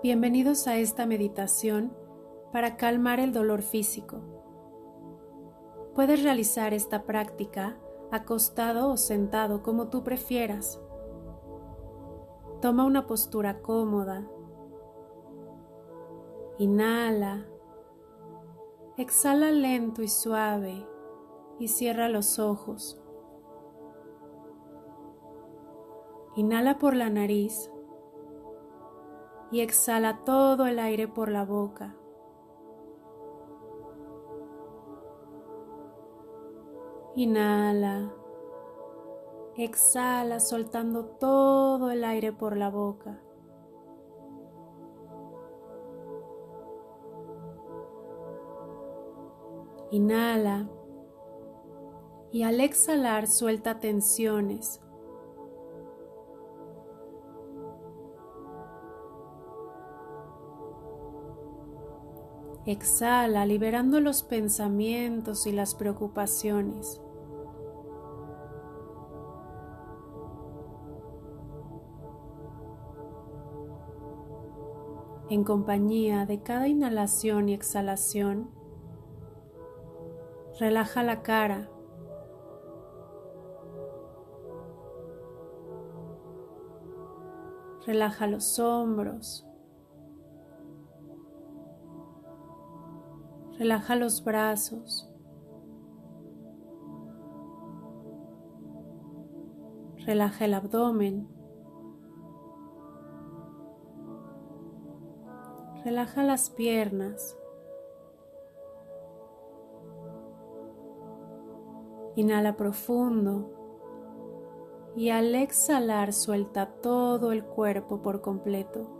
Bienvenidos a esta meditación para calmar el dolor físico. Puedes realizar esta práctica acostado o sentado como tú prefieras. Toma una postura cómoda. Inhala. Exhala lento y suave y cierra los ojos. Inhala por la nariz y exhala todo el aire por la boca. Inhala. Exhala soltando todo el aire por la boca. Inhala y al exhalar suelta tensiones, Exhala liberando los pensamientos y las preocupaciones. En compañía de cada inhalación y exhalación, relaja la cara. Relaja los hombros. Relaja los brazos. Relaja el abdomen. Relaja las piernas. Inhala profundo y al exhalar suelta todo el cuerpo por completo.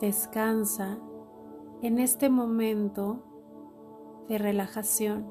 Descansa en este momento de relajación.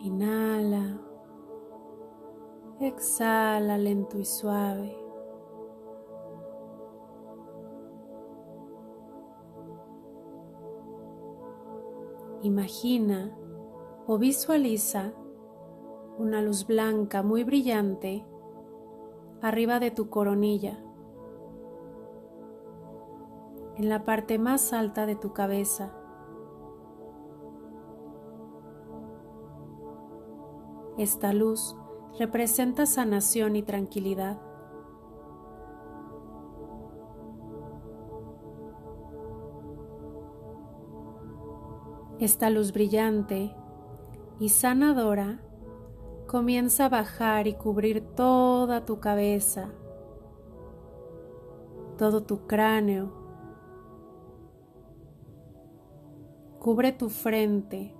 Inhala, exhala lento y suave. Imagina o visualiza una luz blanca muy brillante arriba de tu coronilla, en la parte más alta de tu cabeza. Esta luz representa sanación y tranquilidad. Esta luz brillante y sanadora comienza a bajar y cubrir toda tu cabeza, todo tu cráneo. Cubre tu frente.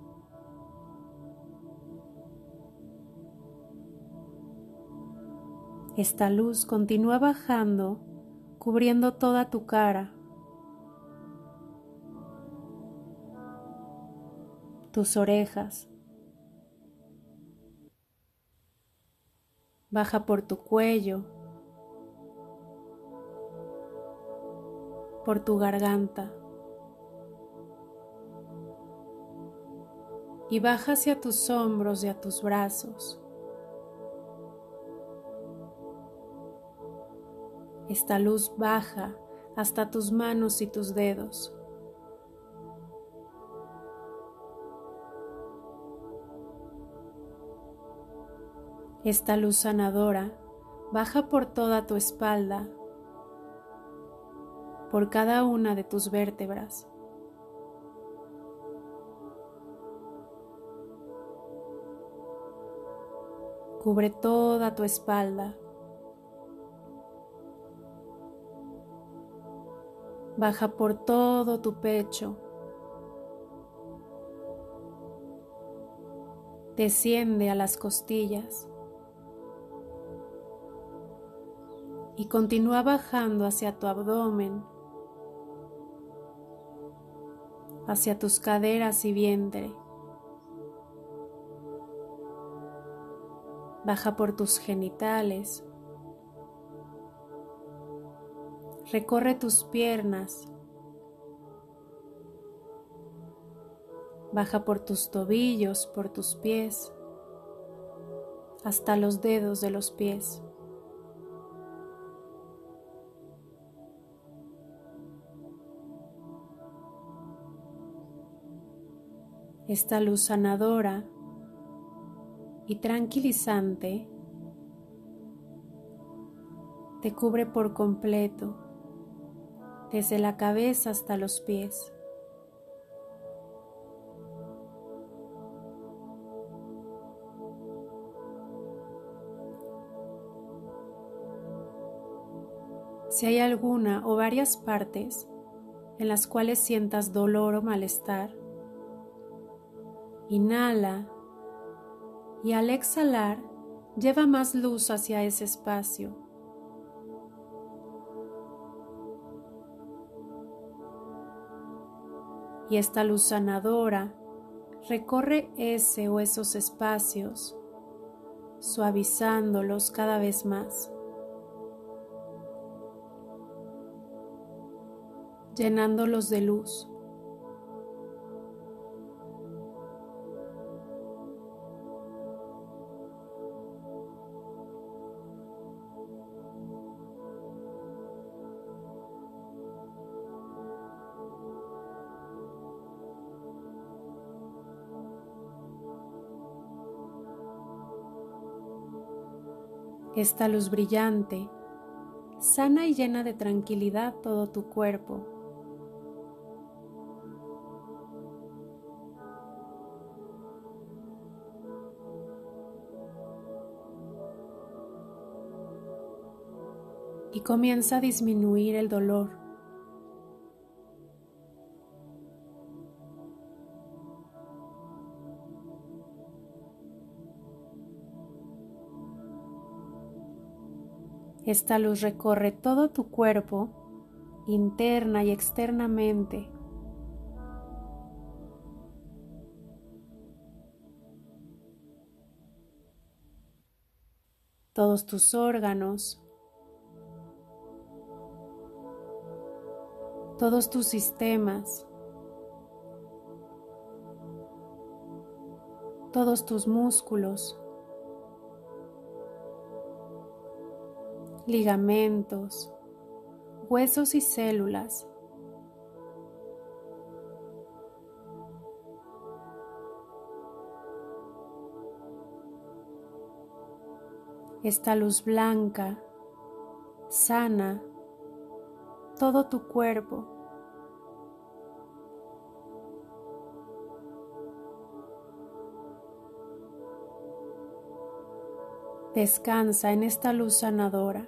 Esta luz continúa bajando, cubriendo toda tu cara. tus orejas, baja por tu cuello, por tu garganta y baja hacia tus hombros y a tus brazos. Esta luz baja hasta tus manos y tus dedos. Esta luz sanadora baja por toda tu espalda, por cada una de tus vértebras. Cubre toda tu espalda. Baja por todo tu pecho. Desciende a las costillas. Y continúa bajando hacia tu abdomen, hacia tus caderas y vientre. Baja por tus genitales. recorre tus piernas, baja por tus tobillos, por tus pies, hasta los dedos de los pies. Esta luz sanadora y tranquilizante te cubre por completo, desde la cabeza hasta los pies. Si hay alguna o varias partes en las cuales sientas dolor o malestar, inhala y al exhalar lleva más luz hacia ese espacio. Y esta luz sanadora recorre ese o esos espacios, suavizándolos cada vez más. llenándolos de luz. Esta luz brillante sana y llena de tranquilidad todo tu cuerpo. y comienza a disminuir el dolor. Esta luz recorre todo tu cuerpo, interna y externamente. Todos tus órganos, todos tus sistemas, todos tus músculos, ligamentos, huesos y células. Esta luz blanca, sana, todo tu cuerpo. Descansa en esta luz sanadora.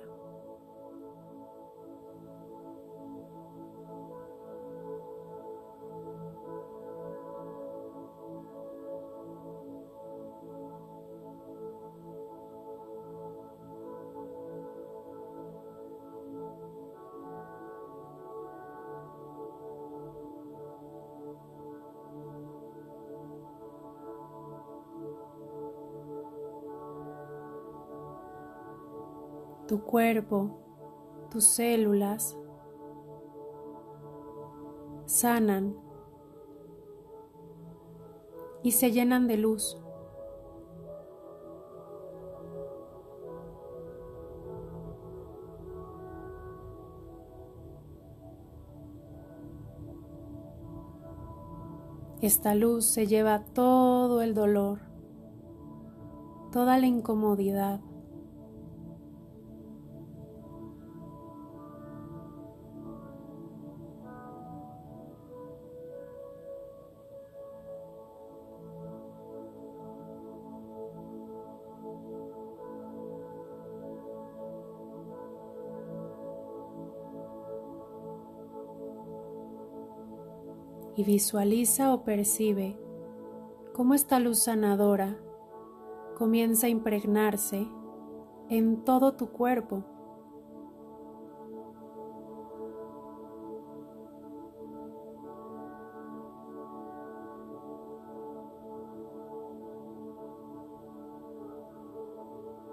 Tu cuerpo, tus células sanan y se llenan de luz. Esta luz se lleva todo el dolor, toda la incomodidad, y visualiza o percibe cómo esta luz sanadora comienza a impregnarse en todo tu cuerpo.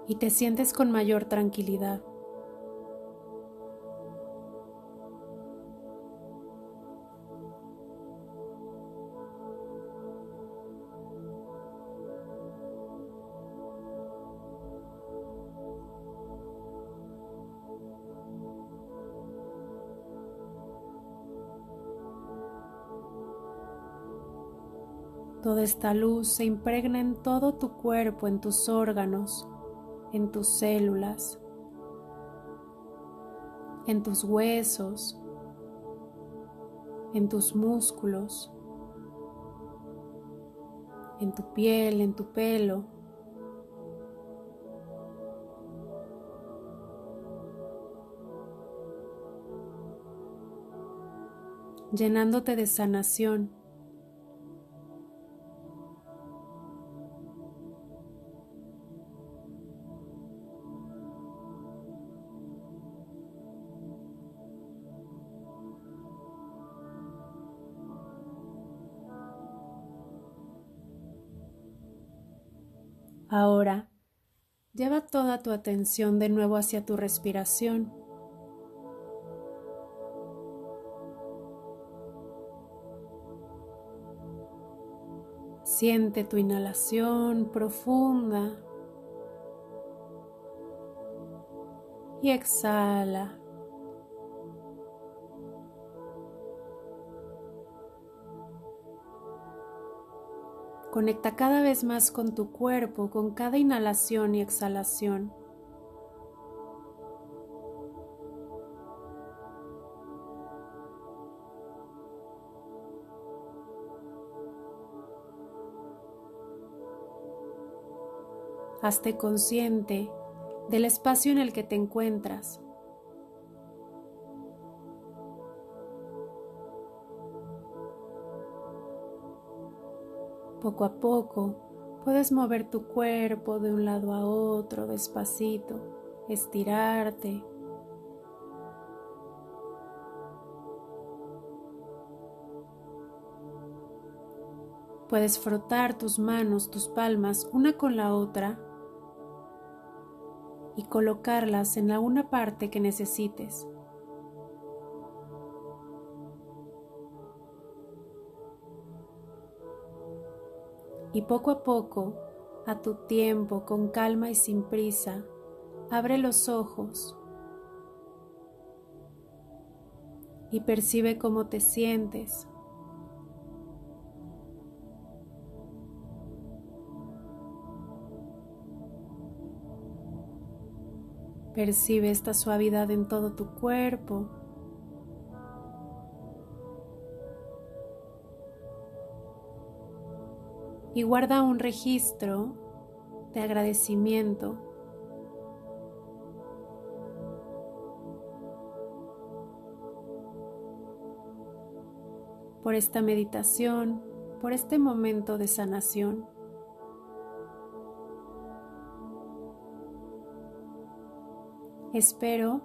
Y te sientes con mayor tranquilidad. Toda esta luz se impregna en todo tu cuerpo, en tus órganos, en tus células, en tus huesos, en tus músculos, en tu piel, en tu pelo. llenándote de sanación. Ahora, lleva toda tu atención de nuevo hacia tu respiración. Siente tu inhalación profunda y exhala. Conecta cada vez más con tu cuerpo con cada inhalación y exhalación. Hazte consciente del espacio en el que te encuentras. Poco a poco puedes mover tu cuerpo de un lado a otro despacito, estirarte. Puedes frotar tus manos, tus palmas, una con la otra y colocarlas en la una parte que necesites. Y poco a poco, a tu tiempo, con calma y sin prisa, abre los ojos y percibe cómo te sientes. Percibe esta suavidad en todo tu cuerpo. Y guarda un registro de agradecimiento por esta meditación, por este momento de sanación. Espero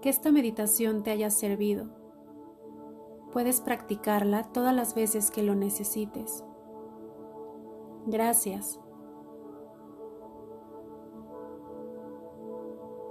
que esta meditación te haya servido. Puedes practicarla todas las veces que lo necesites. Gracias.